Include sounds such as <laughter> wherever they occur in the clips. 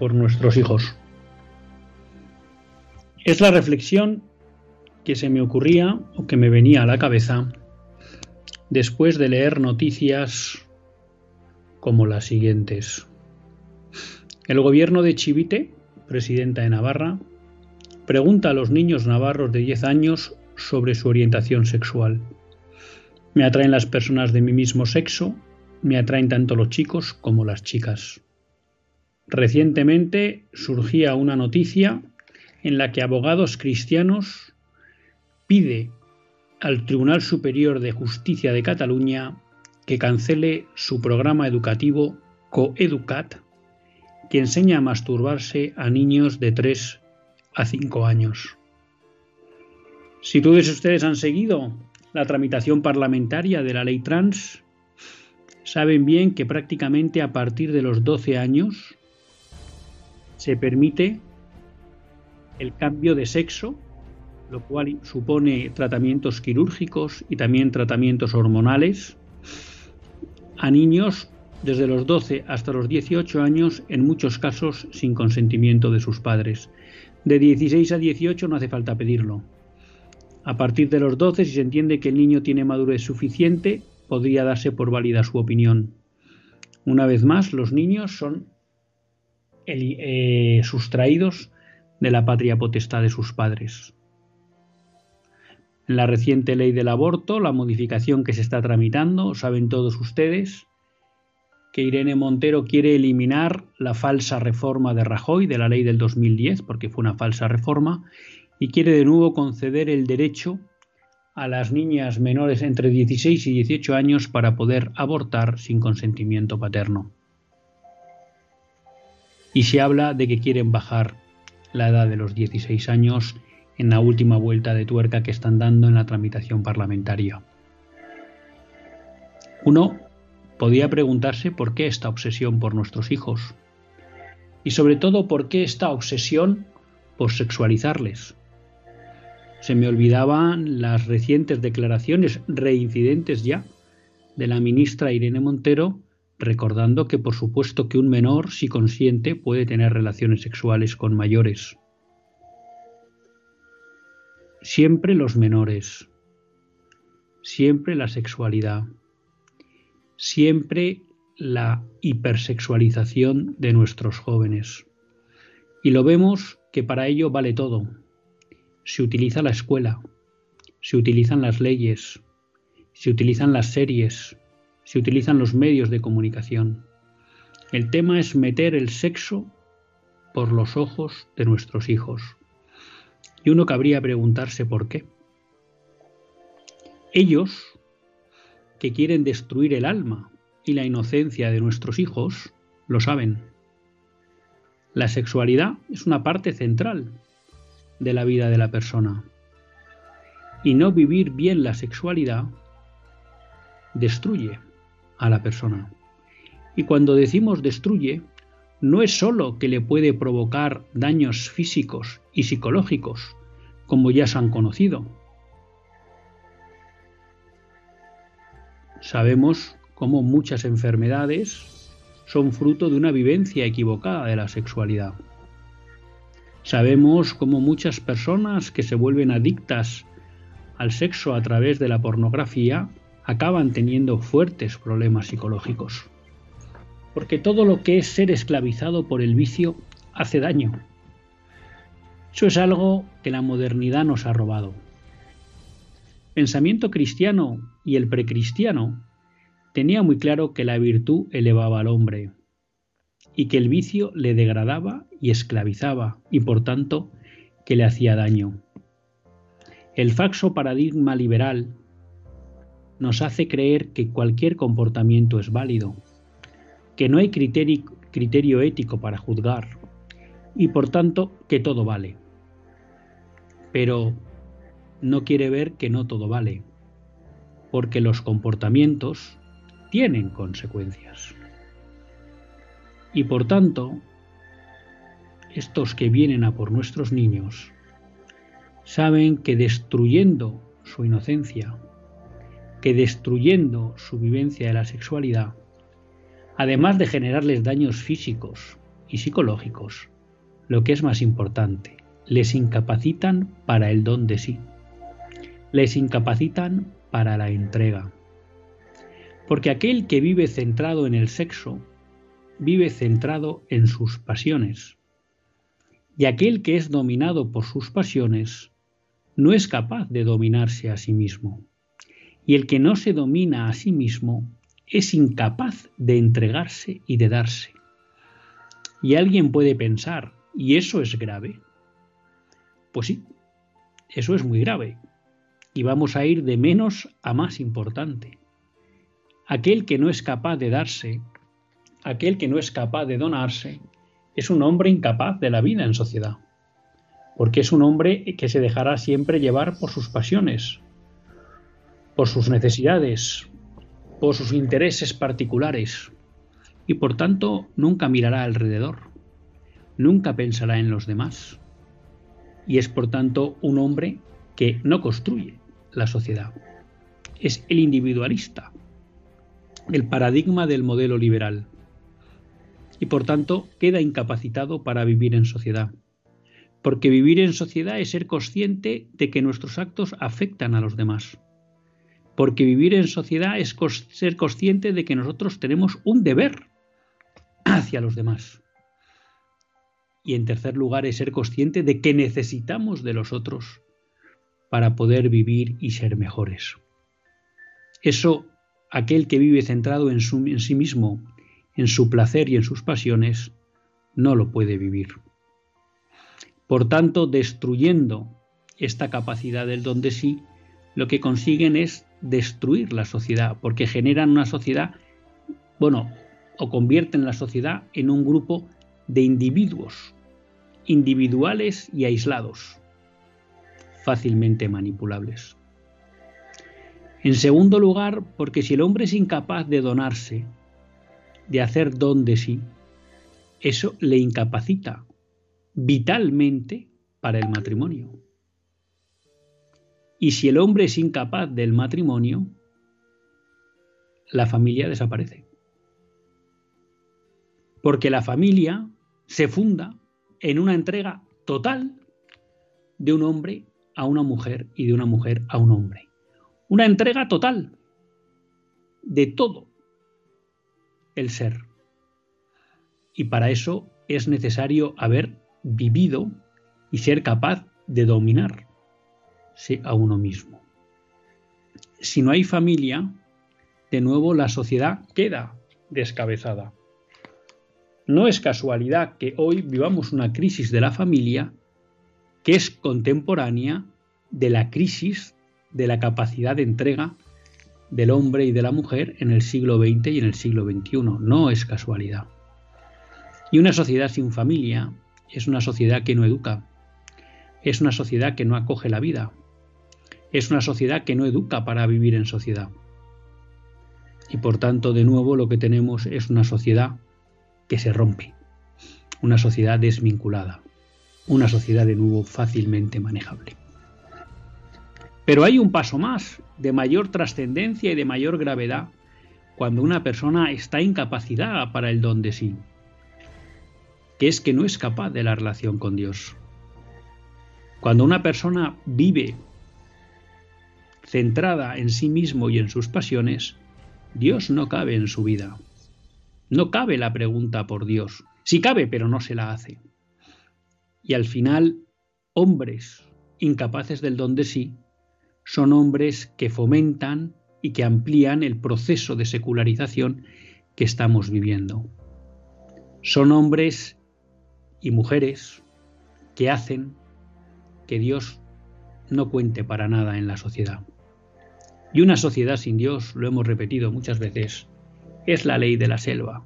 Por nuestros hijos. Es la reflexión que se me ocurría o que me venía a la cabeza después de leer noticias como las siguientes. El gobierno de Chivite, presidenta de Navarra, pregunta a los niños navarros de 10 años sobre su orientación sexual. Me atraen las personas de mi mismo sexo me atraen tanto los chicos como las chicas. Recientemente surgía una noticia en la que abogados cristianos pide al Tribunal Superior de Justicia de Cataluña que cancele su programa educativo Coeducat, que enseña a masturbarse a niños de 3 a 5 años. Si todos ustedes han seguido la tramitación parlamentaria de la ley trans, saben bien que prácticamente a partir de los 12 años se permite el cambio de sexo, lo cual supone tratamientos quirúrgicos y también tratamientos hormonales a niños desde los 12 hasta los 18 años, en muchos casos sin consentimiento de sus padres. De 16 a 18 no hace falta pedirlo. A partir de los 12, si se entiende que el niño tiene madurez suficiente, podría darse por válida su opinión. Una vez más, los niños son eh, sustraídos de la patria potestad de sus padres. En la reciente ley del aborto, la modificación que se está tramitando, saben todos ustedes que Irene Montero quiere eliminar la falsa reforma de Rajoy de la ley del 2010, porque fue una falsa reforma, y quiere de nuevo conceder el derecho a las niñas menores entre 16 y 18 años para poder abortar sin consentimiento paterno. Y se habla de que quieren bajar la edad de los 16 años en la última vuelta de tuerca que están dando en la tramitación parlamentaria. Uno podía preguntarse por qué esta obsesión por nuestros hijos y sobre todo por qué esta obsesión por sexualizarles se me olvidaban las recientes declaraciones reincidentes ya de la ministra Irene Montero, recordando que por supuesto que un menor, si consciente, puede tener relaciones sexuales con mayores. Siempre los menores, siempre la sexualidad, siempre la hipersexualización de nuestros jóvenes. Y lo vemos que para ello vale todo, se utiliza la escuela, se utilizan las leyes, se utilizan las series, se utilizan los medios de comunicación. El tema es meter el sexo por los ojos de nuestros hijos. Y uno cabría preguntarse por qué. Ellos, que quieren destruir el alma y la inocencia de nuestros hijos, lo saben. La sexualidad es una parte central de la vida de la persona. Y no vivir bien la sexualidad destruye a la persona. Y cuando decimos destruye, no es sólo que le puede provocar daños físicos y psicológicos, como ya se han conocido. Sabemos cómo muchas enfermedades son fruto de una vivencia equivocada de la sexualidad. Sabemos cómo muchas personas que se vuelven adictas al sexo a través de la pornografía acaban teniendo fuertes problemas psicológicos. Porque todo lo que es ser esclavizado por el vicio hace daño. Eso es algo que la modernidad nos ha robado. Pensamiento cristiano y el precristiano tenía muy claro que la virtud elevaba al hombre y que el vicio le degradaba y esclavizaba y por tanto que le hacía daño. El falso paradigma liberal nos hace creer que cualquier comportamiento es válido, que no hay criterio, ético para juzgar y por tanto que todo vale. Pero no quiere ver que no todo vale, porque los comportamientos tienen consecuencias. Y por tanto, estos que vienen a por nuestros niños saben que destruyendo su inocencia, que destruyendo su vivencia de la sexualidad, además de generarles daños físicos y psicológicos, lo que es más importante, les incapacitan para el don de sí, les incapacitan para la entrega. Porque aquel que vive centrado en el sexo, vive centrado en sus pasiones. Y aquel que es dominado por sus pasiones, no es capaz de dominarse a sí mismo y el que no se domina a sí mismo es incapaz de entregarse y de darse. Y alguien puede pensar, ¿y eso es grave? Pues sí, eso es muy grave. Y vamos a ir de menos a más importante. Aquel que no es capaz de darse, aquel que no es capaz de donarse, es un hombre incapaz de la vida en sociedad. Porque es un hombre que se dejará siempre llevar por sus pasiones, por sus necesidades, por sus intereses particulares, y por tanto nunca mirará alrededor, nunca pensará en los demás, y es por tanto un hombre que no construye la sociedad. Es el individualista, el paradigma del modelo liberal, y por tanto queda incapacitado para vivir en sociedad. Porque vivir en sociedad es ser consciente de que nuestros actos afectan a los demás porque vivir en sociedad es ser consciente de que nosotros tenemos un deber hacia los demás. Y en tercer lugar es ser consciente de que necesitamos de los otros para poder vivir y ser mejores. Eso, aquel que vive centrado en, en sí mismo, en su placer y en sus pasiones, no lo puede vivir. Por tanto, destruyendo esta capacidad del don de sí, lo que consiguen es destruir la sociedad, porque generan una sociedad, bueno, o convierten la sociedad en un grupo de individuos, individuales y aislados, fácilmente manipulables. En segundo lugar, porque si el hombre es incapaz de donarse, de hacer don de sí, eso le incapacita vitalmente para el matrimonio. Y si el hombre es incapaz del matrimonio, la familia desaparece. Porque la familia se funda en una entrega total de un hombre a una mujer y de una mujer a un hombre. Una entrega total de todo el ser. Y para eso es necesario haber vivido y ser capaz de dominar a uno mismo. Si no hay familia, de nuevo la sociedad queda descabezada. No es casualidad que hoy vivamos una crisis de la familia que es contemporánea de la crisis de la capacidad de entrega del hombre y de la mujer en el siglo XX y en el siglo XXI. No es casualidad. Y una sociedad sin familia es una sociedad que no educa, es una sociedad que no acoge la vida, es una sociedad que no educa para vivir en sociedad. Y por tanto, de nuevo, lo que tenemos es una sociedad que se rompe, una sociedad desvinculada, una sociedad de nuevo fácilmente manejable. Pero hay un paso más, de mayor trascendencia y de mayor gravedad, cuando una persona está incapacitada para el don de sí, que es que no es capaz de la relación con Dios. Cuando una persona vive centrada en sí mismo y en sus pasiones, Dios no cabe en su vida. No cabe la pregunta por Dios. Sí cabe, pero no se la hace. Y al final, hombres incapaces del don de sí son hombres que fomentan y que amplían el proceso de secularización que estamos viviendo. Son hombres y mujeres que hacen que Dios no cuente para nada en la sociedad. Y una sociedad sin Dios, lo hemos repetido muchas veces, es la ley de la selva.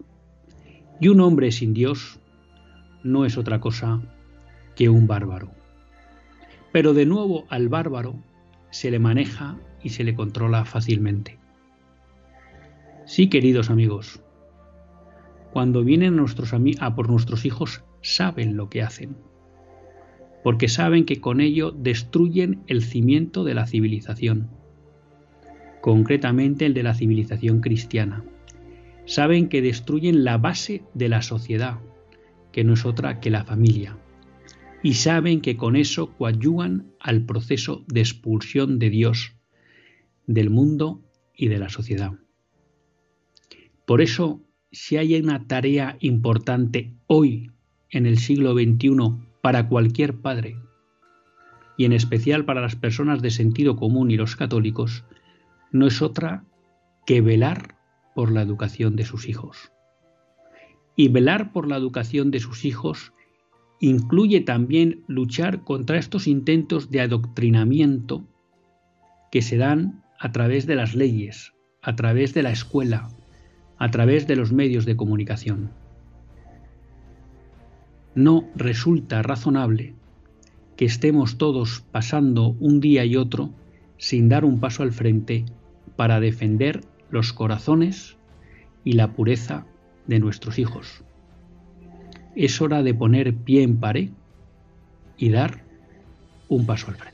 Y un hombre sin Dios no es otra cosa que un bárbaro. Pero de nuevo al bárbaro se le maneja y se le controla fácilmente. Sí, queridos amigos, cuando vienen a por nuestros hijos, saben lo que hacen, porque saben que con ello destruyen el cimiento de la civilización, concretamente el de la civilización cristiana. Saben que destruyen la base de la sociedad, que no es otra que la familia, y saben que con eso coadyuvan al proceso de expulsión de Dios del mundo y de la sociedad. Por eso, si hay una tarea importante hoy, en el siglo XXI, para cualquier padre, y en especial para las personas de sentido común y los católicos, no es otra que velar por la educación de sus hijos. Y velar por la educación de sus hijos incluye también luchar contra estos intentos de adoctrinamiento que se dan a través de las leyes, a través de la escuela, a través de los medios de comunicación. No resulta razonable que estemos todos pasando un día y otro sin dar un paso al frente para defender los corazones y la pureza de nuestros hijos. Es hora de poner pie en pared y dar un paso al frente.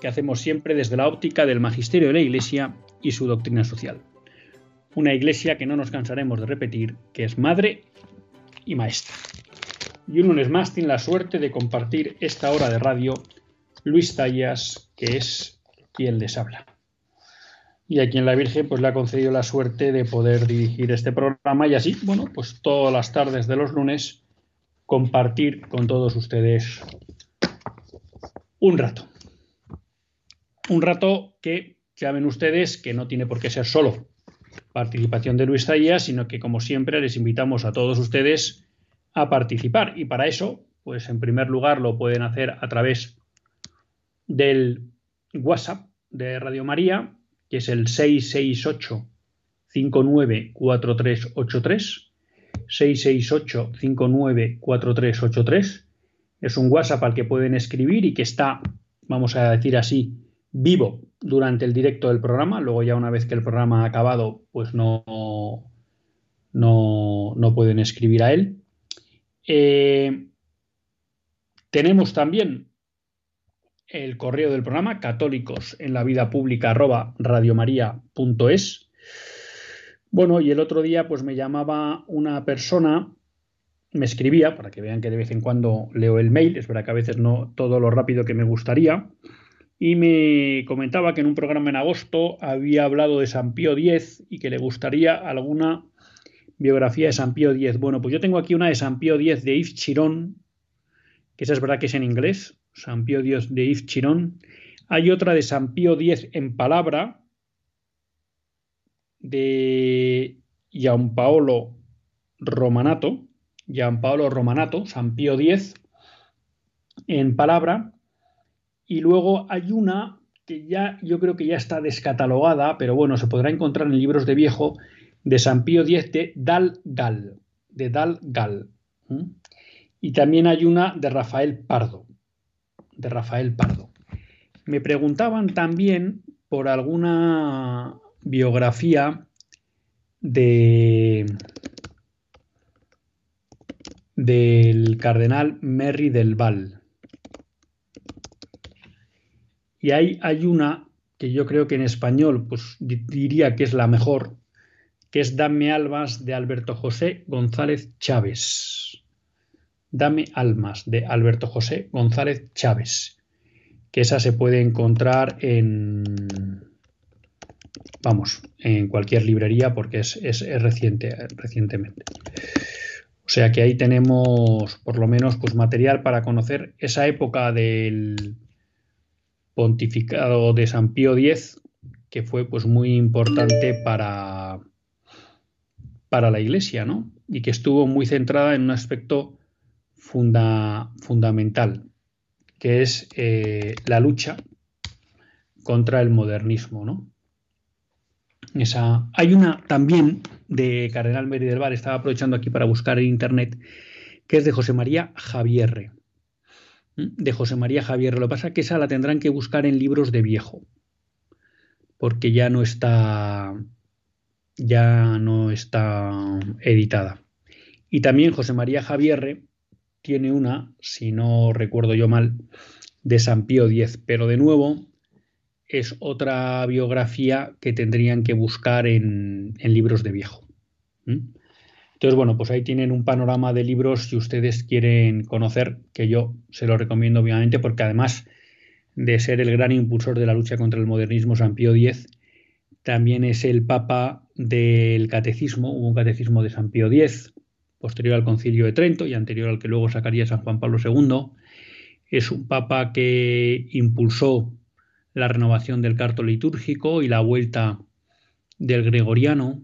que hacemos siempre desde la óptica del magisterio de la Iglesia y su doctrina social. Una Iglesia que no nos cansaremos de repetir, que es madre y maestra. Y un lunes más tiene la suerte de compartir esta hora de radio Luis Tallas, que es quien les habla. Y a quien la Virgen pues, le ha concedido la suerte de poder dirigir este programa y así, bueno, pues todas las tardes de los lunes compartir con todos ustedes un rato. Un rato que ya ven ustedes que no tiene por qué ser solo participación de Luis Zaya, sino que como siempre les invitamos a todos ustedes a participar. Y para eso, pues en primer lugar lo pueden hacer a través del WhatsApp de Radio María, que es el 668 594383 668 594383 es un WhatsApp al que pueden escribir y que está, vamos a decir así, vivo durante el directo del programa. Luego ya una vez que el programa ha acabado, pues no, no, no pueden escribir a él. Eh, tenemos también el correo del programa católicos en la vida pública arroba radiomaria.es. Bueno, y el otro día pues me llamaba una persona, me escribía, para que vean que de vez en cuando leo el mail, es verdad que a veces no todo lo rápido que me gustaría, y me comentaba que en un programa en agosto había hablado de San Pío X y que le gustaría alguna biografía de San Pío X. Bueno, pues yo tengo aquí una de San Pío X de Yves Chirón, que esa es verdad que es en inglés, San Pío X de Yves Chirón. Hay otra de San Pío X en palabra, de Gianpaolo Romanato, Gianpaolo Romanato, San Pío X en palabra, y luego hay una que ya yo creo que ya está descatalogada, pero bueno, se podrá encontrar en libros de viejo de San Pío X de Dal Gal, de Dal Gal. Y también hay una de Rafael Pardo, de Rafael Pardo. Me preguntaban también por alguna biografía de del cardenal Merry del Val. Y ahí hay una que yo creo que en español pues diría que es la mejor, que es Dame Almas de Alberto José González Chávez. Dame Almas de Alberto José González Chávez. Que esa se puede encontrar en, vamos, en cualquier librería porque es, es, reciente, recientemente. O sea que ahí tenemos por lo menos pues material para conocer esa época del, pontificado de San Pío X, que fue pues muy importante para, para la Iglesia, ¿no? Y que estuvo muy centrada en un aspecto funda, fundamental, que es eh, la lucha contra el modernismo, ¿no? Esa, hay una también de Cardenal Meri del Bar, estaba aprovechando aquí para buscar en internet, que es de José María Javierre de José María Javier. Lo que pasa es que esa la tendrán que buscar en libros de viejo, porque ya no está ya no está editada. Y también José María Javier tiene una, si no recuerdo yo mal, de San Pío X, pero de nuevo es otra biografía que tendrían que buscar en, libros de viejo. Entonces, bueno, pues ahí tienen un panorama de libros si ustedes quieren conocer, que yo se lo recomiendo obviamente, porque además de ser el gran impulsor de la lucha contra el modernismo, San Pío X, también es el papa del catecismo, hubo un catecismo de San Pío X, posterior al concilio de Trento y anterior al que luego sacaría San Juan Pablo II. Es un papa que impulsó la renovación del carto litúrgico y la vuelta del gregoriano,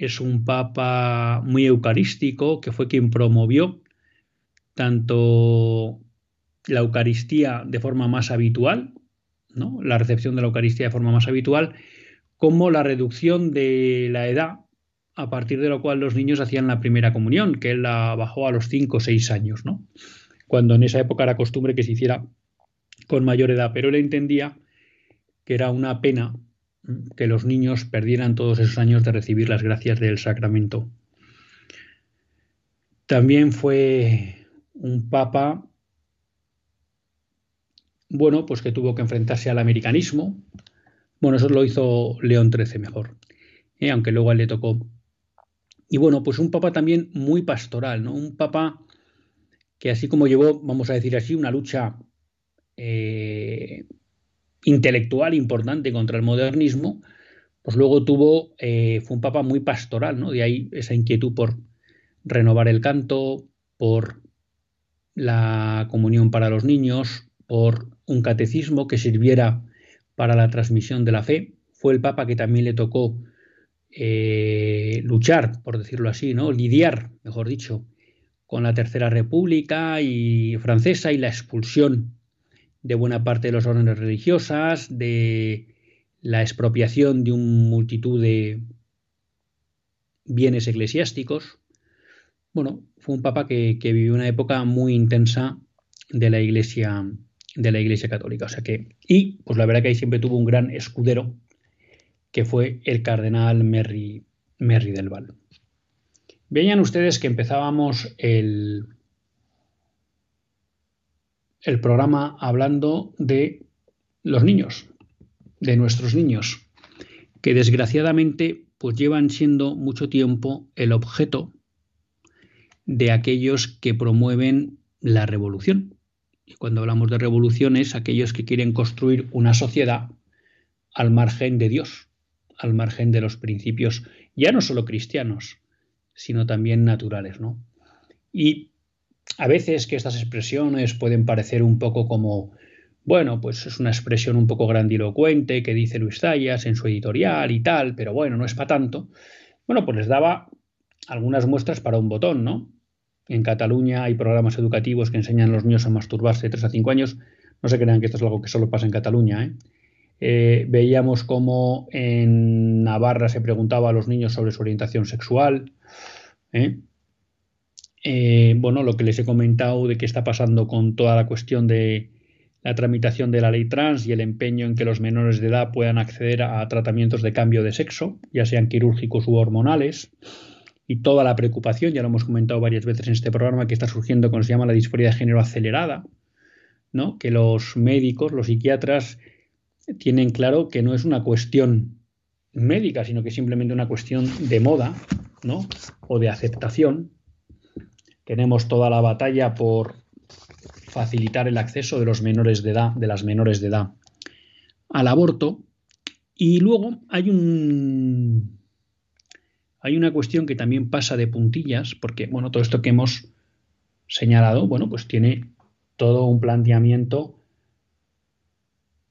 es un papa muy eucarístico, que fue quien promovió tanto la Eucaristía de forma más habitual, ¿no? la recepción de la Eucaristía de forma más habitual, como la reducción de la edad a partir de lo cual los niños hacían la primera comunión, que él la bajó a los 5 o 6 años, ¿no? cuando en esa época era costumbre que se hiciera con mayor edad, pero él entendía que era una pena que los niños perdieran todos esos años de recibir las gracias del sacramento. También fue un papa, bueno, pues que tuvo que enfrentarse al americanismo. Bueno, eso lo hizo León XIII mejor, ¿eh? aunque luego a él le tocó. Y bueno, pues un papa también muy pastoral, ¿no? Un papa que así como llevó, vamos a decir así, una lucha eh, intelectual importante contra el modernismo, pues luego tuvo, eh, fue un papa muy pastoral, ¿no? De ahí esa inquietud por renovar el canto, por la comunión para los niños, por un catecismo que sirviera para la transmisión de la fe. Fue el papa que también le tocó eh, luchar, por decirlo así, ¿no? Lidiar, mejor dicho, con la Tercera República y francesa y la expulsión de buena parte de las órdenes religiosas, de la expropiación de una multitud de bienes eclesiásticos. Bueno, fue un papa que, vivió una época muy intensa de la iglesia de la iglesia católica. O sea que, y pues la verdad que ahí siempre tuvo un gran escudero que fue el cardenal Merry, Merry del Val. Veían ustedes que empezábamos el, el programa hablando de los niños, de nuestros niños, que desgraciadamente pues llevan siendo mucho tiempo el objeto de aquellos que promueven la revolución. Y cuando hablamos de revoluciones, aquellos que quieren construir una sociedad al margen de Dios, al margen de los principios ya no solo cristianos, sino también naturales, ¿no? Y a veces que estas expresiones pueden parecer un poco como, bueno, pues es una expresión un poco grandilocuente que dice Luis Zayas en su editorial y tal, pero bueno, no es para tanto. Bueno, pues les daba algunas muestras para un botón, ¿no? En Cataluña hay programas educativos que enseñan a los niños a masturbarse de 3 a 5 años. No se crean que esto es algo que solo pasa en Cataluña, ¿eh? Eh, veíamos cómo en Navarra se preguntaba a los niños sobre su orientación sexual. ¿eh? Eh, bueno, lo que les he comentado de qué está pasando con toda la cuestión de la tramitación de la ley trans y el empeño en que los menores de edad puedan acceder a tratamientos de cambio de sexo, ya sean quirúrgicos u hormonales, y toda la preocupación, ya lo hemos comentado varias veces en este programa, que está surgiendo con se llama la disforia de género acelerada, ¿no? que los médicos, los psiquiatras, tienen claro que no es una cuestión médica, sino que es simplemente una cuestión de moda, ¿no? O de aceptación. Tenemos toda la batalla por facilitar el acceso de los menores de edad, de las menores de edad al aborto. Y luego hay un hay una cuestión que también pasa de puntillas, porque bueno, todo esto que hemos señalado, bueno, pues tiene todo un planteamiento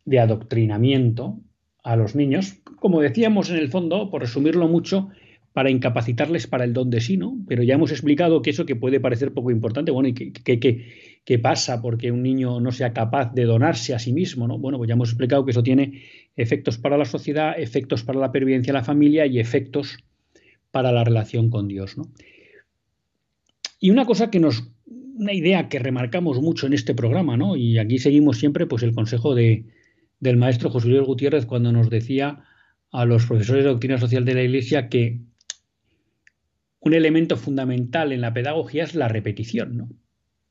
de adoctrinamiento a los niños, como decíamos en el fondo, por resumirlo mucho, para incapacitarles para el don de sí, ¿no? Pero ya hemos explicado que eso que puede parecer poco importante, bueno, ¿y qué, pasa porque un niño no sea capaz de donarse a sí mismo, ¿no? Bueno, pues ya hemos explicado que eso tiene efectos para la sociedad, efectos para la pervivencia de la familia y efectos para la relación con Dios, ¿no? Y una cosa que nos, una idea que remarcamos mucho en este programa, ¿no? Y aquí seguimos siempre, pues el consejo de, del maestro José Luis Gutiérrez cuando nos decía a los profesores de doctrina social de la Iglesia que un elemento fundamental en la pedagogía es la repetición, ¿no?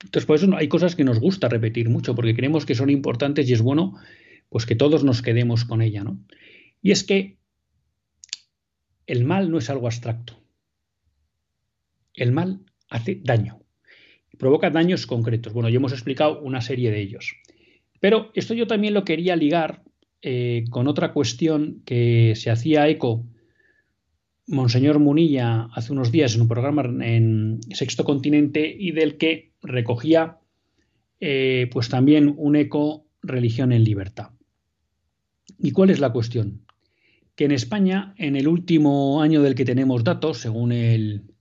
Entonces, por eso hay cosas que nos gusta repetir mucho, porque creemos que son importantes y es bueno pues que todos nos quedemos con ella, ¿no? Y es que el mal no es algo abstracto. El mal hace daño, provoca daños concretos. Bueno, ya hemos explicado una serie de ellos. Pero esto yo también lo quería ligar eh, con otra cuestión que se hacía eco Monseñor Munilla hace unos días en un programa en Sexto Continente y del que recogía eh, pues también un eco religión en libertad. ¿Y cuál es la cuestión? Que en España, en el último año del que tenemos datos, según el,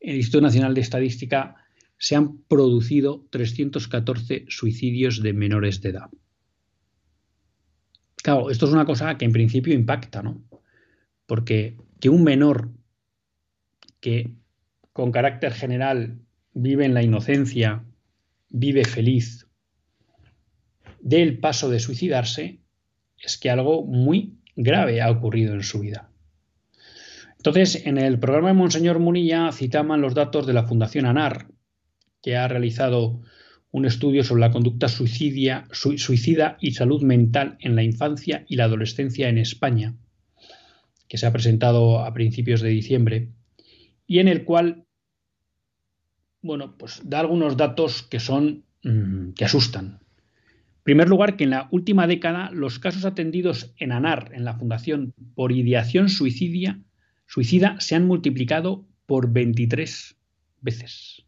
el Instituto Nacional de Estadística, se han producido 314 suicidios de menores de edad. Claro, esto es una cosa que en principio impacta, ¿no? Porque que un menor que con carácter general vive en la inocencia, vive feliz, dé el paso de suicidarse, es que algo muy grave ha ocurrido en su vida. Entonces, en el programa de Monseñor Munilla citaban los datos de la Fundación ANAR, que ha realizado un estudio sobre la conducta suicida y salud mental en la infancia y la adolescencia en España, que se ha presentado a principios de diciembre, y en el cual, bueno, pues da algunos datos que son mm, que asustan. En primer lugar, que en la última década los casos atendidos en ANAR, en la Fundación por ideación suicidia, suicida, se han multiplicado por 23 veces.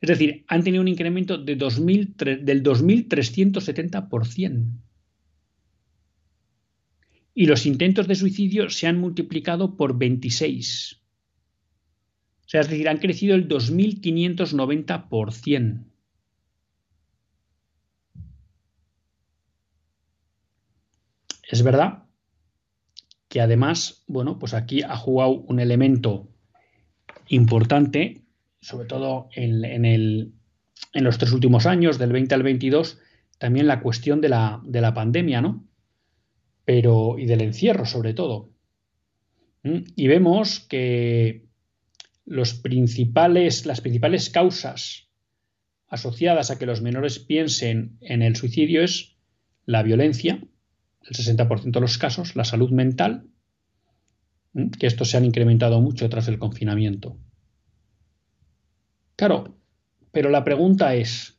Es decir, han tenido un incremento de 2000, del 2.370%. Y los intentos de suicidio se han multiplicado por 26. O sea, es decir, han crecido el 2.590%. Es verdad que además, bueno, pues aquí ha jugado un elemento importante, sobre todo en, los tres últimos años, del 20 al 22, también la cuestión de la pandemia, ¿no? Pero, y del encierro, sobre todo. ¿Mm? Y vemos que las principales causas asociadas a que los menores piensen en el suicidio es la violencia, el 60% de los casos, la salud mental, que estos se han incrementado mucho tras el confinamiento. Claro, pero la pregunta es,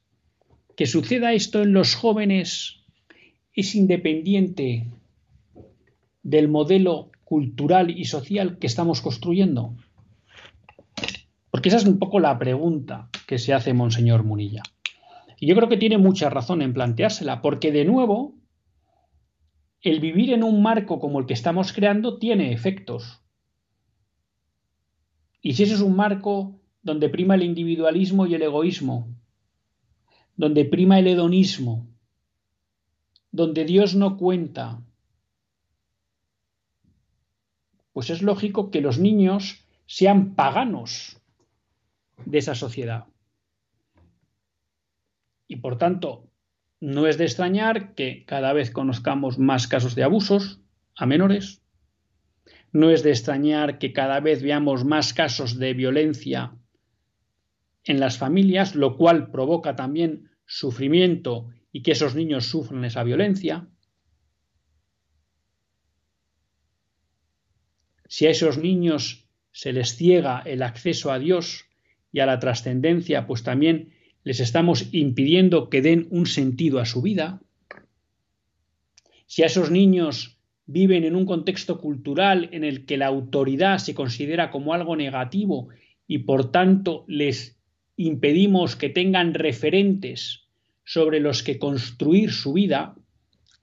¿que suceda esto en los jóvenes es independiente del modelo cultural y social que estamos construyendo? Porque esa es un poco la pregunta que se hace Monseñor Munilla. Y yo creo que tiene mucha razón en planteársela, porque de nuevo, el vivir en un marco como el que estamos creando tiene efectos. Y si ese es un marco donde prima el individualismo y el egoísmo, donde prima el hedonismo, donde Dios no cuenta, pues es lógico que los niños sean paganos de esa sociedad. Y por tanto, no es de extrañar que cada vez conozcamos más casos de abusos a menores. No es de extrañar que cada vez veamos más casos de violencia en las familias, lo cual provoca también sufrimiento y que esos niños sufran esa violencia. Si a esos niños se les ciega el acceso a Dios y a la trascendencia, pues también les estamos impidiendo que den un sentido a su vida, si a esos niños viven en un contexto cultural en el que la autoridad se considera como algo negativo y por tanto les impedimos que tengan referentes sobre los que construir su vida,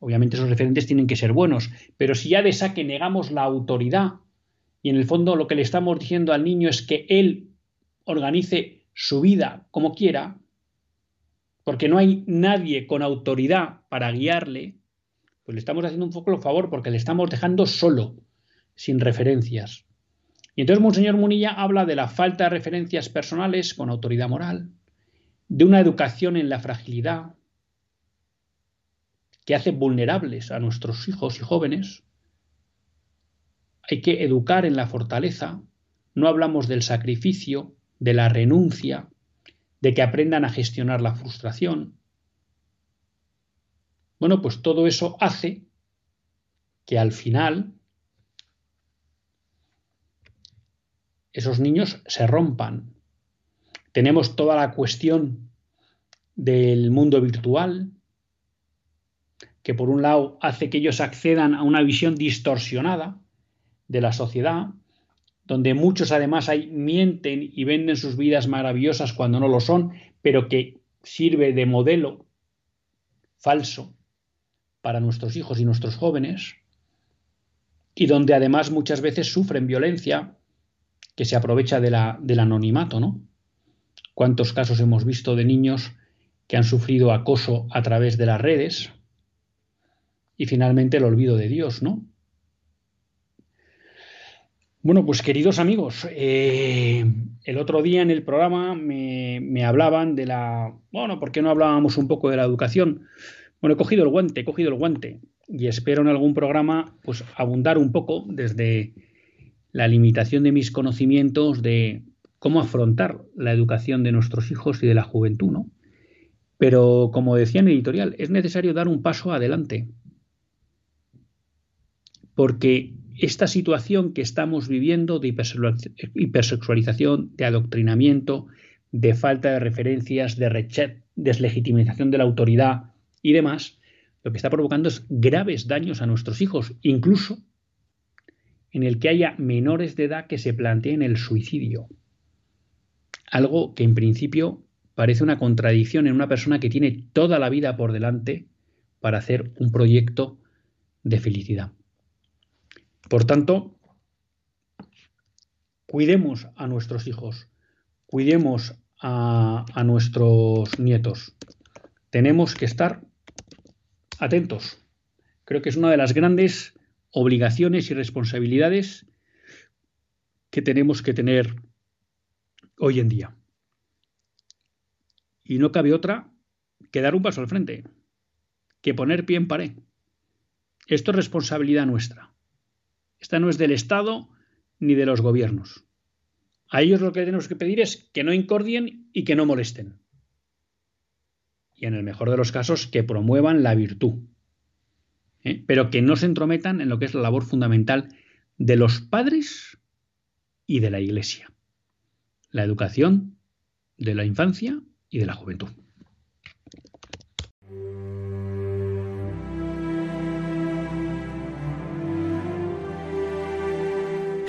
obviamente esos referentes tienen que ser buenos, pero si ya de saque negamos la autoridad y en el fondo lo que le estamos diciendo al niño es que él organice su vida como quiera, porque no hay nadie con autoridad para guiarle, pues le estamos haciendo un poco el favor porque le estamos dejando solo, sin referencias. Y entonces Monseñor Munilla habla de la falta de referencias personales con autoridad moral, de una educación en la fragilidad que hace vulnerables a nuestros hijos y jóvenes. Hay que educar en la fortaleza. No hablamos del sacrificio, de la renuncia, de que aprendan a gestionar la frustración. Bueno, pues todo eso hace que al final esos niños se rompan. Tenemos toda la cuestión del mundo virtual, que por un lado hace que ellos accedan a una visión distorsionada de la sociedad, donde muchos además hay, mienten y venden sus vidas maravillosas cuando no lo son, pero que sirve de modelo falso para nuestros hijos y nuestros jóvenes, y donde además muchas veces sufren violencia que se aprovecha de la, del anonimato, ¿no? ¿Cuántos casos hemos visto de niños que han sufrido acoso a través de las redes? Y finalmente el olvido de Dios, ¿no? Bueno, pues queridos amigos, eh, el otro día en el programa me, hablaban de la... Bueno, ¿por qué no hablábamos un poco de la educación? Bueno, he cogido el guante, he cogido el guante y espero en algún programa pues abundar un poco desde la limitación de mis conocimientos de cómo afrontar la educación de nuestros hijos y de la juventud, ¿no? Pero como decía en el editorial, es necesario dar un paso adelante. Porque esta situación que estamos viviendo de hipersexualización, de adoctrinamiento, de falta de referencias, de deslegitimización de la autoridad y demás, lo que está provocando es graves daños a nuestros hijos, incluso en el que haya menores de edad que se planteen el suicidio. Algo que en principio parece una contradicción en una persona que tiene toda la vida por delante para hacer un proyecto de felicidad. Por tanto, cuidemos a nuestros hijos, cuidemos a, nuestros nietos. Tenemos que estar atentos, Creo que es una de las grandes obligaciones y responsabilidades que tenemos que tener hoy en día. Y no cabe otra que dar un paso al frente, que poner pie en pared. Esto es responsabilidad nuestra. Esta no es del Estado ni de los gobiernos. A ellos lo que tenemos que pedir es que no incordien y que no molesten. Y en el mejor de los casos, que promuevan la virtud. ¿eh? Pero que no se entrometan en lo que es la labor fundamental de los padres y de la Iglesia. La educación de la infancia y de la juventud.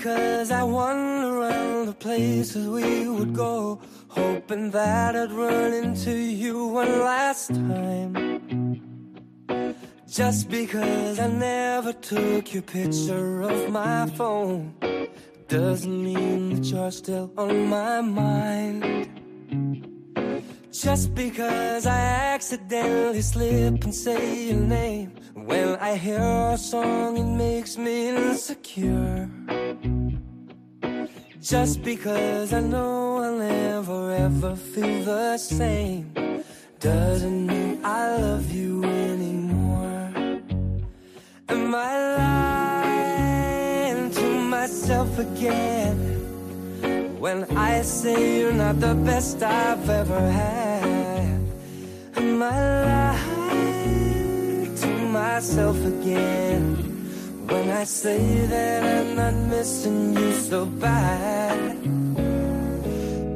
Because I wander around the places we would go, hoping that I'd run into you one last time. Just because I never took your picture of my phone, doesn't mean that you're still on my mind. Just because I accidentally slip and say your name when I hear a song, it makes me insecure. Just because I know I'll never ever feel the same doesn't mean I love you anymore. Am I lying to myself again when I say you're not the best I've ever had? Am I lying to myself again? When I say that I'm not missing you so bad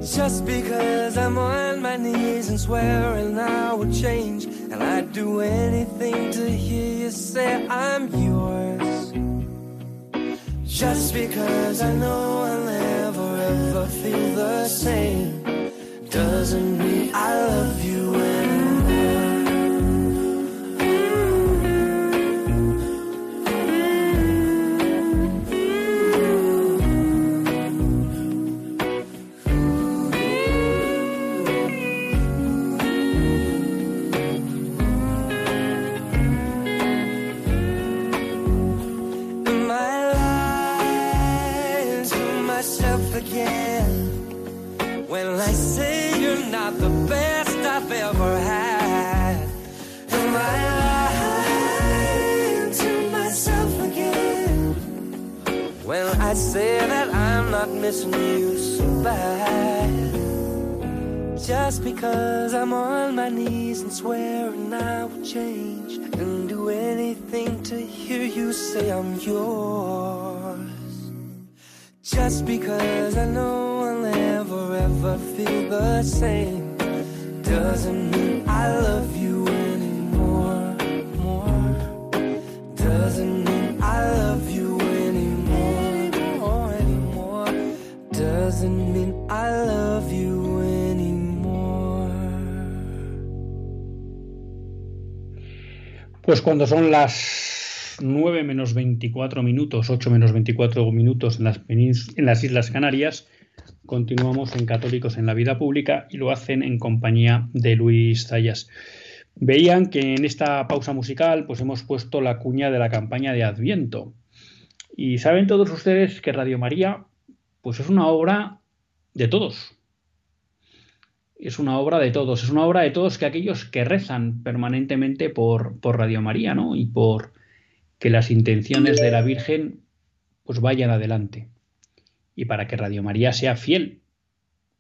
Just because I'm on my knees and swearing I will change And I'd do anything to hear you say I'm yours. Just because I know I'll never ever feel the same Doesn't mean I love you missing you so bad? Just because I'm on my knees and swearing I will change and do anything to hear you say I'm yours. Just because I know I'll never ever feel the same doesn't mean I love you Pues cuando son las 9 menos 24 minutos, 8 menos 24 minutos en las, en las Islas Canarias, continuamos en Católicos en la Vida Pública y lo hacen en compañía de Luis Zayas. Veían que en esta pausa musical pues hemos puesto la cuña de la campaña de Adviento. Y saben todos ustedes que Radio María pues es una obra de todos. Es una obra de todos, es una obra de todos que aquellos que rezan permanentemente por, por Radio María, ¿no? Y por que las intenciones de la Virgen pues vayan adelante. Y para que Radio María sea fiel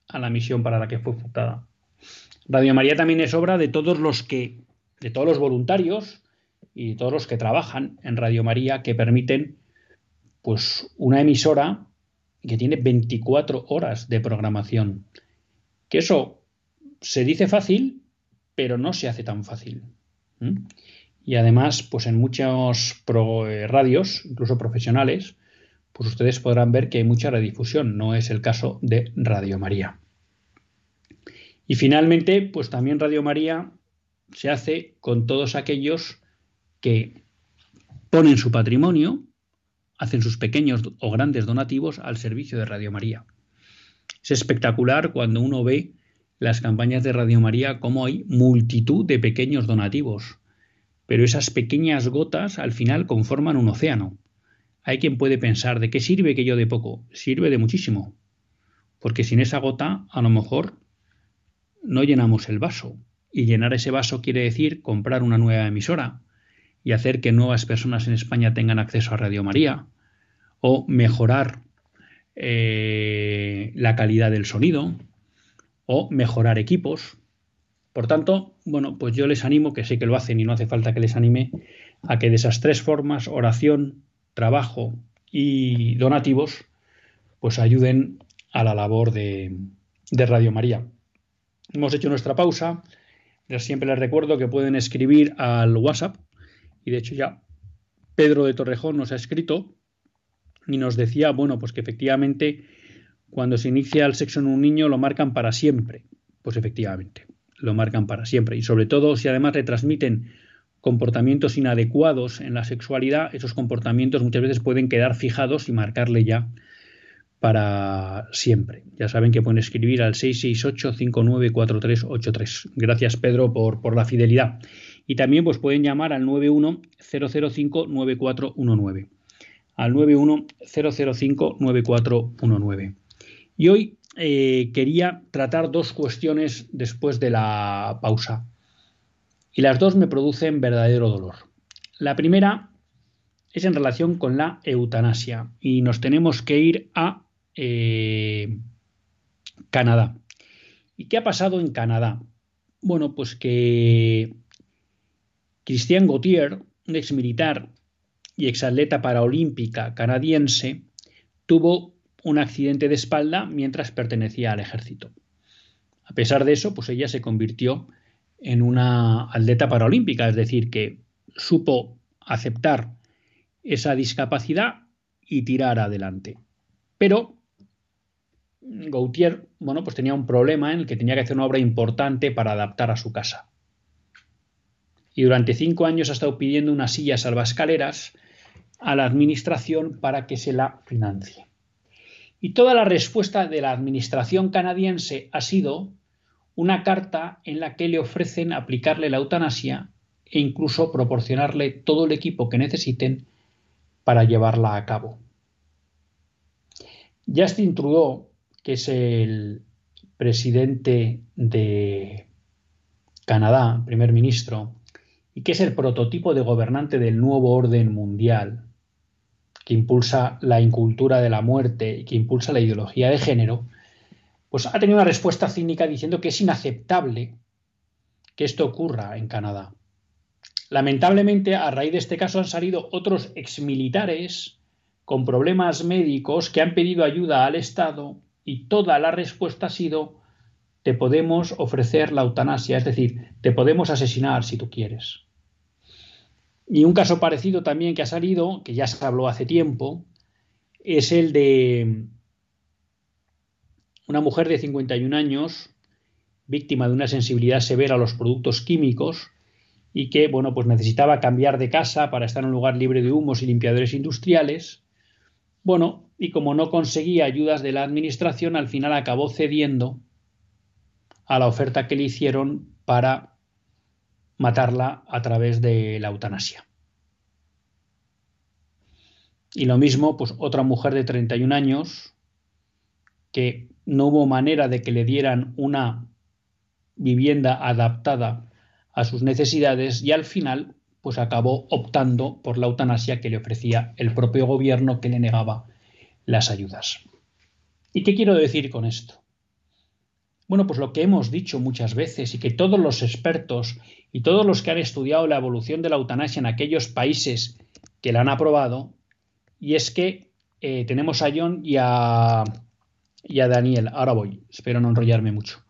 a la misión para la que fue fundada. Radio María también es obra de todos los que, de todos los voluntarios y de todos los que trabajan en Radio María que permiten pues una emisora que tiene 24 horas de programación. Que eso se dice fácil, pero no se hace tan fácil. Y además, pues en muchos eh, radios, incluso profesionales, pues ustedes podrán ver que hay mucha redifusión. No es el caso de Radio María. Y finalmente, pues también Radio María se hace con todos aquellos que ponen su patrimonio, hacen sus pequeños o grandes donativos al servicio de Radio María. Es espectacular cuando uno ve las campañas de Radio María como hay multitud de pequeños donativos, pero esas pequeñas gotas al final conforman un océano. Hay quien puede pensar, ¿de qué sirve que yo de poco? Sirve de muchísimo, porque sin esa gota a lo mejor no llenamos el vaso. Y llenar ese vaso quiere decir comprar una nueva emisora y hacer que nuevas personas en España tengan acceso a Radio María o mejorar eh, la calidad del sonido o mejorar equipos. Por tanto, bueno, pues yo les animo, que sé que lo hacen y no hace falta que les anime, a que de esas tres formas, oración, trabajo y donativos, pues ayuden a la labor de Radio María. Hemos hecho nuestra pausa. siempre les recuerdo que pueden escribir al WhatsApp. Y de hecho ya Pedro de Torrejón nos ha escrito y nos decía, bueno, pues que efectivamente cuando se inicia el sexo en un niño lo marcan para siempre. Pues efectivamente, lo marcan para siempre. Y sobre todo si además retransmiten comportamientos inadecuados en la sexualidad, esos comportamientos muchas veces pueden quedar fijados y marcarle ya para siempre. Ya saben que pueden escribir al 668-594383. Gracias, Pedro, por, por la fidelidad. Y también pues, pueden llamar al 91005-9419. Al 91005-9419. Y hoy eh, quería tratar dos cuestiones después de la pausa. Y las dos me producen verdadero dolor. La primera es en relación con la eutanasia. Y nos tenemos que ir a eh, Canadá. ¿Y qué ha pasado en Canadá? Bueno, pues que Christian Gauthier, un ex militar y exatleta paraolímpica canadiense, tuvo un accidente de espalda mientras pertenecía al ejército. A pesar de eso, pues ella se convirtió en una atleta paraolímpica, es decir, que supo aceptar esa discapacidad y tirar adelante. Pero Gautier, bueno, pues tenía un problema en el que tenía que hacer una obra importante para adaptar a su casa. Y durante cinco años ha estado pidiendo una silla salvascaleras a la administración para que se la financie. Y toda la respuesta de la administración canadiense ha sido una carta en la que le ofrecen aplicarle la eutanasia e incluso proporcionarle todo el equipo que necesiten para llevarla a cabo. Justin Trudeau, que es el presidente de Canadá, primer ministro, y que es el prototipo de gobernante del nuevo orden mundial, que impulsa la incultura de la muerte y que impulsa la ideología de género, pues ha tenido una respuesta cínica diciendo que es inaceptable que esto ocurra en Canadá. Lamentablemente, a raíz de este caso han salido otros exmilitares con problemas médicos que han pedido ayuda al Estado y toda la respuesta ha sido te podemos ofrecer la eutanasia, es decir, te podemos asesinar si tú quieres. Y un caso parecido también que ha salido, que ya se habló hace tiempo, es el de una mujer de 51 años, víctima de una sensibilidad severa a los productos químicos y que, bueno, pues necesitaba cambiar de casa para estar en un lugar libre de humos y limpiadores industriales. Bueno, y como no conseguía ayudas de la administración, al final acabó cediendo a la oferta que le hicieron para matarla a través de la eutanasia. Y lo mismo, pues otra mujer de 31 años que no hubo manera de que le dieran una vivienda adaptada a sus necesidades y al final pues acabó optando por la eutanasia que le ofrecía el propio gobierno que le negaba las ayudas. ¿Y qué quiero decir con esto? Bueno, pues lo que hemos dicho muchas veces y que todos los expertos y todos los que han estudiado la evolución de la eutanasia en aquellos países que la han aprobado, y es que eh, tenemos a John y a, y a Daniel. Ahora voy, espero no enrollarme mucho.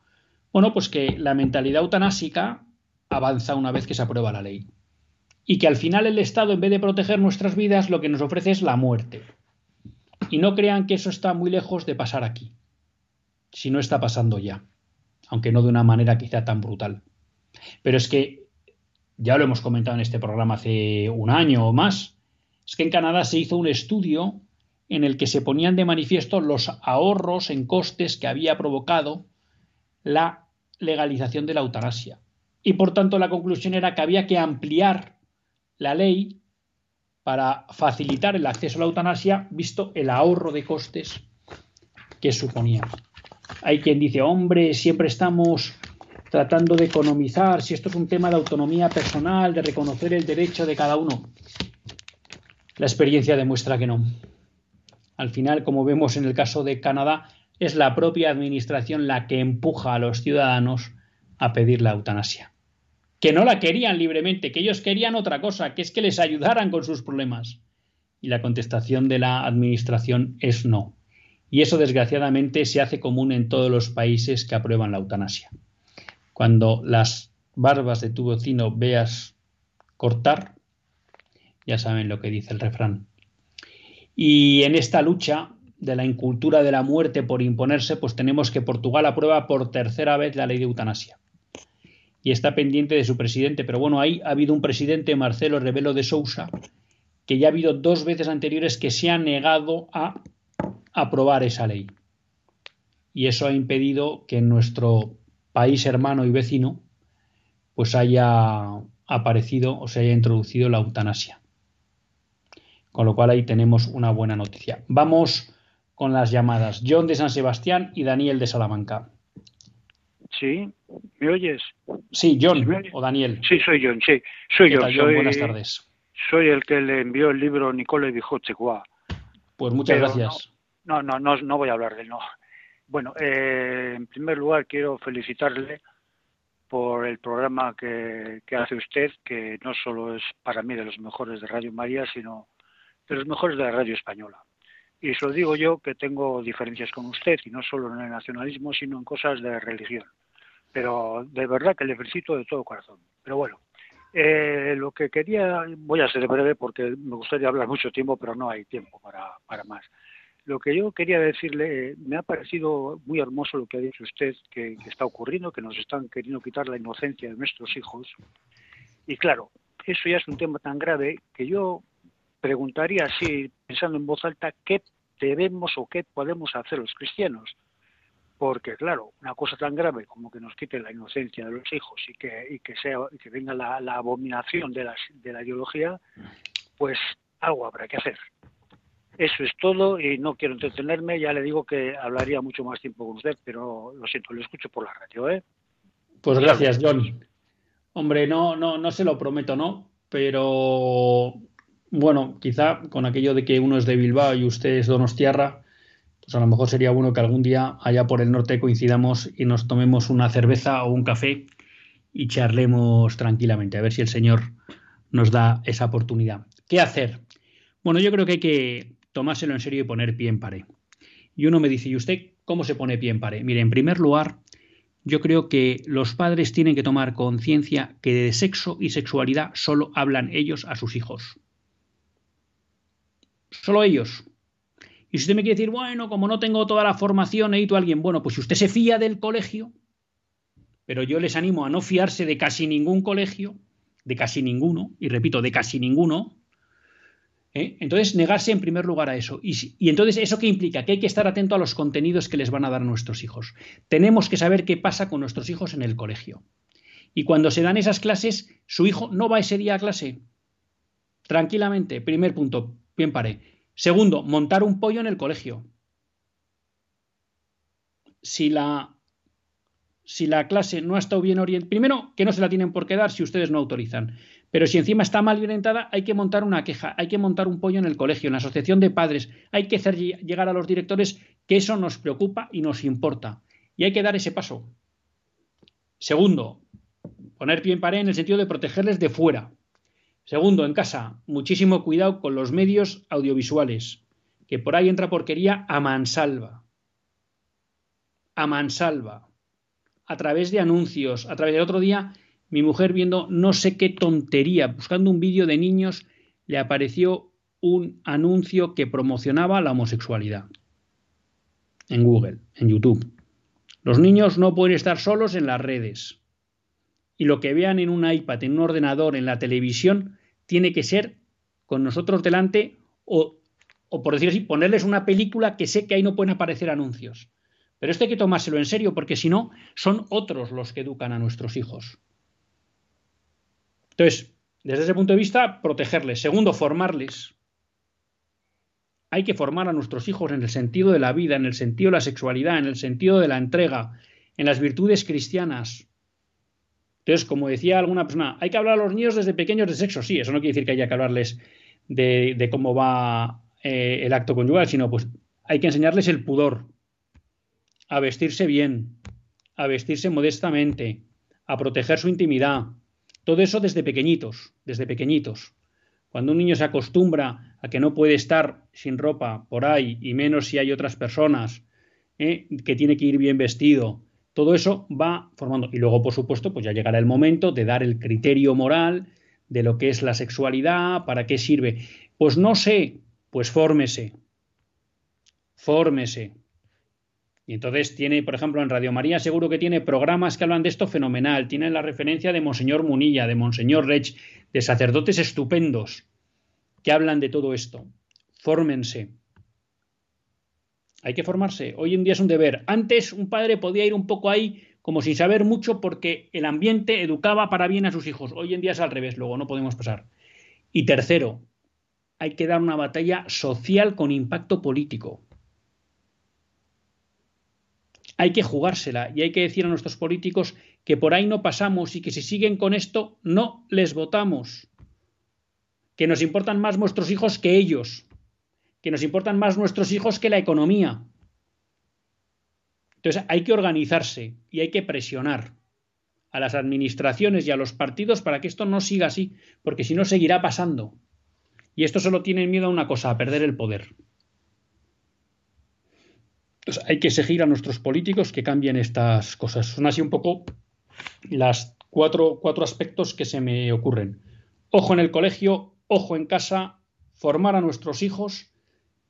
Bueno, pues que la mentalidad eutanásica avanza una vez que se aprueba la ley. Y que al final el Estado, en vez de proteger nuestras vidas, lo que nos ofrece es la muerte. Y no crean que eso está muy lejos de pasar aquí, si no está pasando ya, aunque no de una manera quizá tan brutal. Pero es que, ya lo hemos comentado en este programa hace un año o más, es que en Canadá se hizo un estudio en el que se ponían de manifiesto los ahorros en costes que había provocado la legalización de la eutanasia. Y por tanto la conclusión era que había que ampliar la ley para facilitar el acceso a la eutanasia, visto el ahorro de costes que suponía. Hay quien dice, hombre, siempre estamos tratando de economizar, si esto es un tema de autonomía personal, de reconocer el derecho de cada uno. La experiencia demuestra que no. Al final, como vemos en el caso de Canadá, es la propia administración la que empuja a los ciudadanos a pedir la eutanasia que no la querían libremente, que ellos querían otra cosa, que es que les ayudaran con sus problemas. Y la contestación de la Administración es no. Y eso desgraciadamente se hace común en todos los países que aprueban la eutanasia. Cuando las barbas de tu vecino veas cortar, ya saben lo que dice el refrán. Y en esta lucha de la incultura de la muerte por imponerse, pues tenemos que Portugal aprueba por tercera vez la ley de eutanasia y está pendiente de su presidente. Pero bueno, ahí ha habido un presidente, Marcelo Rebelo de Sousa, que ya ha habido dos veces anteriores que se ha negado a aprobar esa ley. Y eso ha impedido que nuestro país hermano y vecino pues haya aparecido o se haya introducido la eutanasia. Con lo cual ahí tenemos una buena noticia. Vamos con las llamadas. John de San Sebastián y Daniel de Salamanca. Sí, ¿me oyes? Sí, John o Daniel. Sí, soy John, sí, soy yo. Soy, Buenas tardes. Soy el que le envió el libro Nicole dijo Pues muchas gracias. No, no, no, no, voy a hablar de él, no. Bueno, eh, en primer lugar quiero felicitarle por el programa que, hace usted, que no solo es para mí de los mejores de Radio María, sino de los mejores de la radio española. Y eso digo yo que tengo diferencias con usted, y no solo en el nacionalismo, sino en cosas de religión pero de verdad que le felicito de todo corazón. Pero bueno, eh, lo que quería, voy a ser breve porque me gustaría hablar mucho tiempo, pero no hay tiempo para, para más. Lo que yo quería decirle, eh, me ha parecido muy hermoso lo que ha dicho usted, que, está ocurriendo, que nos están queriendo quitar la inocencia de nuestros hijos. Y claro, eso ya es un tema tan grave que yo preguntaría así, pensando en voz alta, ¿qué debemos o qué podemos hacer los cristianos? porque claro, una cosa tan grave como que nos quite la inocencia de los hijos y que, y que sea y que venga la, abominación de la, de la ideología, pues algo habrá que hacer. Eso es todo y no quiero entretenerme, ya le digo que hablaría mucho más tiempo con usted, pero lo siento, lo escucho por la radio, ¿eh? Pues gracias, John. Hombre, no, no, no se lo prometo, ¿no? Pero bueno, quizá con aquello de que uno es de Bilbao y usted es Donostiarra, pues a lo mejor sería bueno que algún día allá por el norte coincidamos y nos tomemos una cerveza o un café y charlemos tranquilamente, a ver si el Señor nos da esa oportunidad. ¿Qué hacer? Bueno, yo creo que hay que tomárselo en serio y poner pie en pared. Y uno me dice, ¿y usted cómo se pone pie en pared? Mire, en primer lugar, yo creo que los padres tienen que tomar conciencia que de sexo y sexualidad solo hablan ellos a sus hijos. Solo ellos. Y si usted me quiere decir, bueno, como no tengo toda la formación, necesito a alguien, bueno, pues si usted se fía del colegio, pero yo les animo a no fiarse de casi ningún colegio, de casi ninguno, y repito, de casi ninguno, ¿eh? entonces negarse en primer lugar a eso. Y, entonces, ¿eso qué implica? Que hay que estar atento a los contenidos que les van a dar nuestros hijos. Tenemos que saber qué pasa con nuestros hijos en el colegio. Y cuando se dan esas clases, su hijo no va ese día a clase. Tranquilamente, primer punto, bien pare. Segundo, montar un pollo en el colegio. Si la, si la clase no ha estado bien orientada, primero que no se la tienen por qué dar si ustedes no autorizan. Pero si encima está mal orientada, hay que montar una queja, hay que montar un pollo en el colegio, en la asociación de padres, hay que hacer llegar a los directores que eso nos preocupa y nos importa. Y hay que dar ese paso. Segundo, poner pie en pared en el sentido de protegerles de fuera. Segundo, en casa, muchísimo cuidado con los medios audiovisuales, que por ahí entra porquería a mansalva. A mansalva. A través de anuncios, a través del otro día mi mujer viendo no sé qué tontería, buscando un vídeo de niños, le apareció un anuncio que promocionaba la homosexualidad. En Google, en YouTube. Los niños no pueden estar solos en las redes. Y lo que vean en un iPad, en un ordenador, en la televisión, tiene que ser con nosotros delante o, o por decir así, ponerles una película que sé que ahí no pueden aparecer anuncios. Pero esto hay que tomárselo en serio porque si no, son otros los que educan a nuestros hijos. Entonces, desde ese punto de vista, protegerles. Segundo, formarles. Hay que formar a nuestros hijos en el sentido de la vida, en el sentido de la sexualidad, en el sentido de la entrega, en las virtudes cristianas. Entonces, como decía alguna persona, hay que hablar a los niños desde pequeños de sexo. Sí, eso no quiere decir que haya que hablarles de, cómo va eh, el acto conyugal, sino pues hay que enseñarles el pudor, a vestirse bien, a vestirse modestamente, a proteger su intimidad, todo eso desde pequeñitos, desde pequeñitos. Cuando un niño se acostumbra a que no puede estar sin ropa por ahí, y menos si hay otras personas, ¿eh? que tiene que ir bien vestido, todo eso va formando. Y luego, por supuesto, pues ya llegará el momento de dar el criterio moral de lo que es la sexualidad, para qué sirve. Pues no sé, pues fórmese. Fórmese. Y entonces tiene, por ejemplo, en Radio María seguro que tiene programas que hablan de esto fenomenal. Tiene la referencia de Monseñor Munilla, de Monseñor Rech, de sacerdotes estupendos que hablan de todo esto. Fórmense. Hay que formarse. Hoy en día es un deber. Antes un padre podía ir un poco ahí como sin saber mucho porque el ambiente educaba para bien a sus hijos. Hoy en día es al revés, luego no podemos pasar. Y tercero, hay que dar una batalla social con impacto político hay que jugársela y hay que decir a nuestros políticos que por ahí no pasamos y que si siguen con esto no les votamos, que nos importan más nuestros hijos que ellos, que nos importan más nuestros hijos que la economía. Entonces hay que organizarse y hay que presionar a las administraciones y a los partidos para que esto no siga así, porque si no seguirá pasando. Y esto solo tiene miedo a una cosa, a perder el poder. Entonces hay que exigir a nuestros políticos que cambien estas cosas. Son así un poco las cuatro, cuatro aspectos que se me ocurren. Ojo en el colegio, ojo en casa, formar a nuestros hijos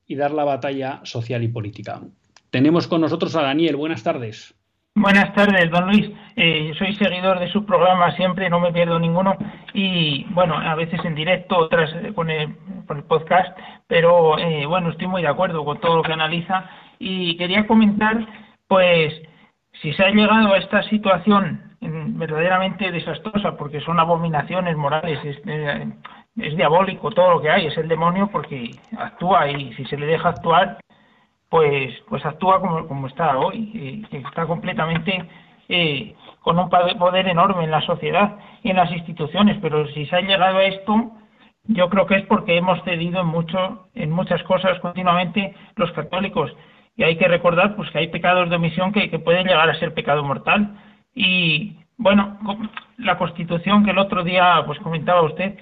y dar la batalla social y política. Tenemos con nosotros a Daniel. Buenas tardes. Buenas tardes, don Luis. Eh, soy seguidor de su programa siempre, no me pierdo ninguno. Y bueno, a veces en directo, otras con el, con el podcast, pero eh, bueno, estoy muy de acuerdo con todo lo que analiza y quería comentar, pues, si se ha llegado a esta situación verdaderamente desastrosa, porque son abominaciones morales, es, eh, es, diabólico todo lo que hay, es el demonio porque actúa y si se le deja actuar, pues, pues actúa como, como está hoy, está completamente eh, con un poder enorme en la sociedad y en las instituciones, pero si se ha llegado a esto, yo creo que es porque hemos cedido en mucho, en muchas cosas continuamente los católicos y hay que recordar pues que hay pecados de omisión que, pueden llegar a ser pecado mortal. Y bueno la constitución que el otro día pues comentaba usted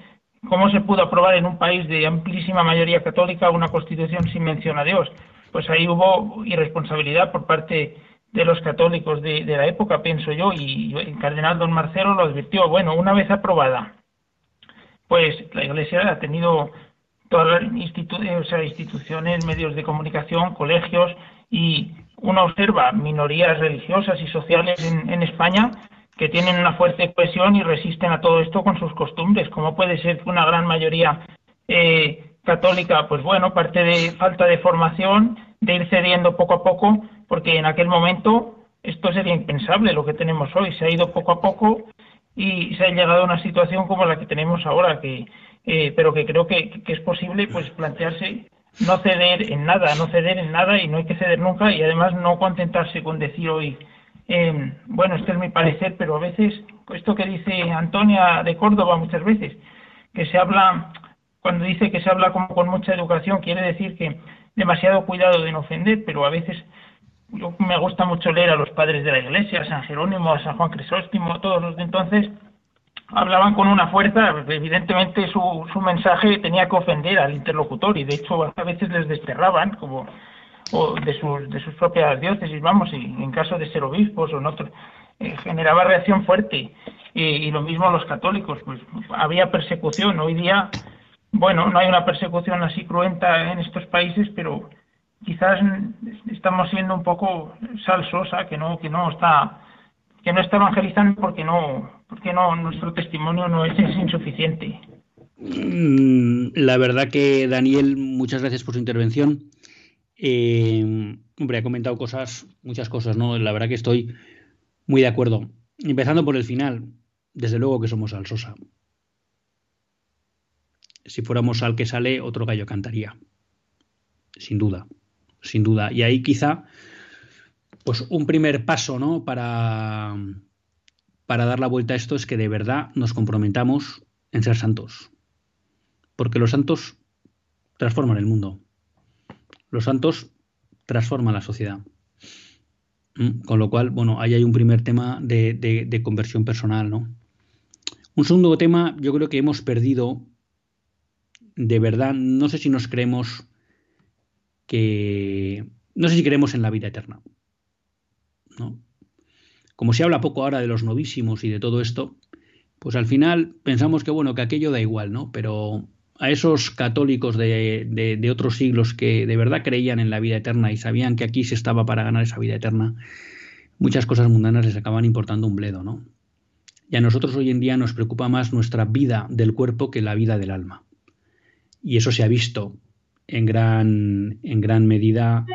cómo se pudo aprobar en un país de amplísima mayoría católica una constitución sin mención a Dios pues ahí hubo irresponsabilidad por parte de los católicos de, la época pienso yo y el cardenal don Marcelo lo advirtió. Bueno una vez aprobada pues la Iglesia ha tenido todas las instituciones, medios de comunicación, colegios y uno observa minorías religiosas y sociales en, España que tienen una fuerte cohesión y resisten a todo esto con sus costumbres. ¿Cómo puede ser que una gran mayoría eh, católica, pues bueno, parte de falta de formación, de ir cediendo poco a poco, porque en aquel momento esto sería impensable lo que tenemos hoy. Se ha ido poco a poco y se ha llegado a una situación como la que tenemos ahora, que eh, pero que creo que, es posible pues plantearse no ceder en nada, no ceder en nada y no hay que ceder nunca y además no contentarse con decir hoy, eh, bueno, este es mi parecer, pero a veces, esto que dice Antonia de Córdoba muchas veces, que se habla, cuando dice que se habla como con mucha educación, quiere decir que demasiado cuidado de no ofender, pero a veces yo me gusta mucho leer a los padres de la Iglesia, a San Jerónimo, a San Juan Crisóstomo, todos los de entonces, hablaban con una fuerza, evidentemente su, su mensaje tenía que ofender al interlocutor y de hecho a veces les desterraban como de sus, de sus propias diócesis, vamos, y en caso de ser obispos o en otros, eh, generaba reacción fuerte. Y, y, lo mismo los católicos, pues había persecución. Hoy día, bueno, no hay una persecución así cruenta en estos países, pero quizás estamos siendo un poco salsosa, que no, que no está que no está evangelizando porque no, porque no, nuestro testimonio no es, insuficiente. Mm, la verdad que Daniel, muchas gracias por su intervención. Eh, hombre, ha comentado cosas, muchas cosas, ¿no? La verdad que estoy muy de acuerdo. Empezando por el final, desde luego que somos Alsosa. Si fuéramos al que sale, otro gallo cantaría. Sin duda, sin duda. Y ahí quizá pues un primer paso ¿no? para, para dar la vuelta a esto es que de verdad nos comprometamos en ser santos. Porque los santos transforman el mundo. Los santos transforman la sociedad. Mm, con lo cual, bueno, ahí hay un primer tema de, de, conversión personal, ¿no? Un segundo tema, yo creo que hemos perdido, de verdad, no sé si nos creemos que, no sé si creemos en la vida eterna. Como se habla poco ahora de los novísimos y de todo esto, pues al final pensamos que bueno, que aquello da igual, ¿no? Pero a esos católicos de, de, otros siglos que de verdad creían en la vida eterna y sabían que aquí se estaba para ganar esa vida eterna, muchas cosas mundanas les acaban importando un bledo, ¿no? Y a nosotros hoy en día nos preocupa más nuestra vida del cuerpo que la vida del alma. Y eso se ha visto en gran, en gran medida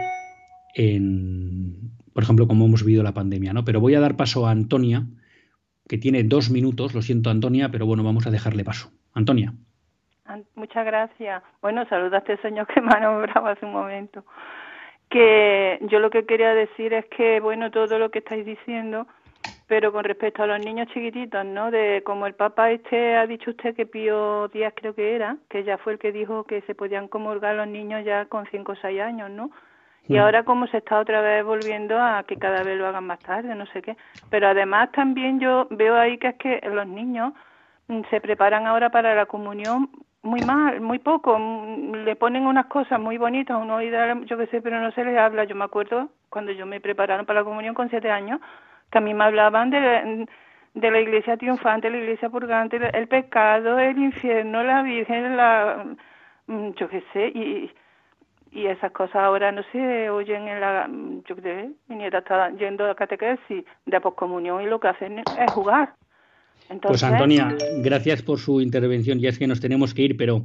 en, por ejemplo, como hemos vivido la pandemia, ¿no? Pero voy a dar paso a Antonia, que tiene dos minutos, lo siento Antonia, pero bueno, vamos a dejarle paso. Antonia. Muchas gracias. Bueno, saluda a este señor <laughs> que me ha nombrado hace un momento. Que yo lo que quería decir es que, bueno, todo lo que estáis diciendo, pero con respecto a los niños chiquititos, ¿no? De como el Papa este ha dicho usted que Pío Díaz creo que era, que ya fue el que dijo que se podían comulgar los niños ya con cinco o seis años, ¿no? Y ahora como se está otra vez volviendo a que cada vez lo hagan más tarde, no sé qué. Pero además también yo veo ahí que es que los niños mm, se preparan ahora para la comunión muy mal, muy poco. Mm, le ponen unas cosas muy bonitas, uno yo qué sé, pero no se les habla. Yo me acuerdo cuando yo me prepararon para la comunión con siete años, que a mí me hablaban de, de la iglesia triunfante, la iglesia purgante, el pecado, el infierno, la Virgen, la... Mm, yo qué sé, y y esas cosas ahora no se oyen en la yo creo mi nieta está yendo a catequesis de poscomunión y lo que hacen es jugar. Pues Antonia gracias por su intervención. Ya es que nos tenemos que ir pero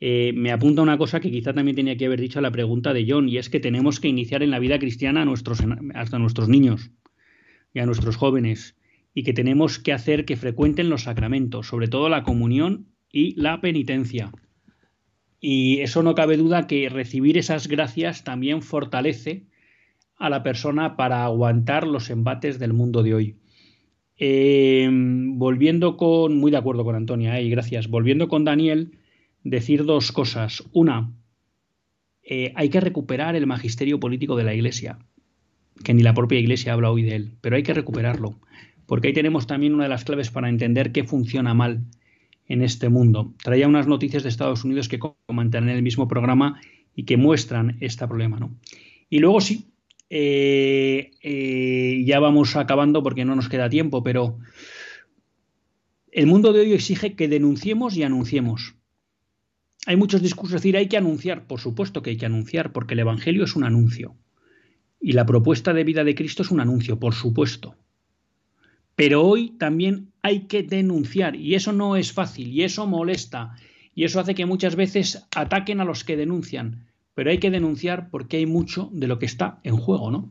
eh, me apunta una cosa que quizá también tenía que haber dicho a la pregunta de John y es que tenemos que iniciar en la vida cristiana a nuestros hasta nuestros niños y a nuestros jóvenes y que tenemos que hacer que frecuenten los sacramentos sobre todo la comunión y la penitencia y eso no cabe duda que recibir esas gracias también fortalece a la persona para aguantar los embates del mundo de hoy. Em, volviendo con, muy de acuerdo con Antonia, eh, y gracias, volviendo con Daniel, decir dos cosas. Una, eh, hay que recuperar el magisterio político de la Iglesia, que ni la propia Iglesia habla hoy de él, pero hay que recuperarlo, porque ahí tenemos también una de las claves para entender qué funciona mal en este mundo. Traía unas noticias de Estados Unidos que comentan en el mismo programa y que muestran este problema. ¿no? Y luego sí, eh, eh, ya vamos acabando porque no nos queda tiempo, pero el mundo de hoy exige que denunciemos y anunciemos. Hay muchos discursos, es decir, hay que anunciar, por supuesto que hay que anunciar, porque el Evangelio es un anuncio. Y la propuesta de vida de Cristo es un anuncio, por supuesto. Pero hoy también hay que denunciar y eso no es fácil y eso molesta y eso hace que muchas veces ataquen a los que denuncian. Pero hay que denunciar porque hay mucho de lo que está en juego, ¿no?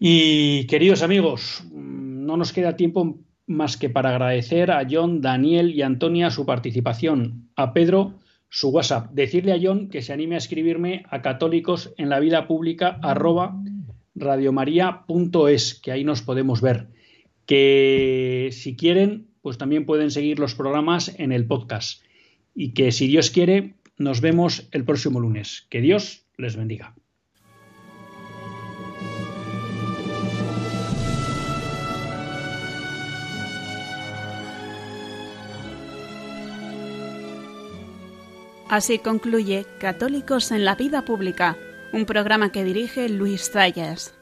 Y queridos amigos, no nos queda tiempo más que para agradecer a John, Daniel y Antonia su participación, a Pedro su WhatsApp, decirle a John que se anime a escribirme a católicos en la vida pública arroba que ahí nos podemos ver. Que si quieren, pues también pueden seguir los programas en el podcast. Y que si Dios quiere, nos vemos el próximo lunes. Que Dios les bendiga. Así concluye Católicos en la Vida Pública, un programa que dirige Luis Zayas.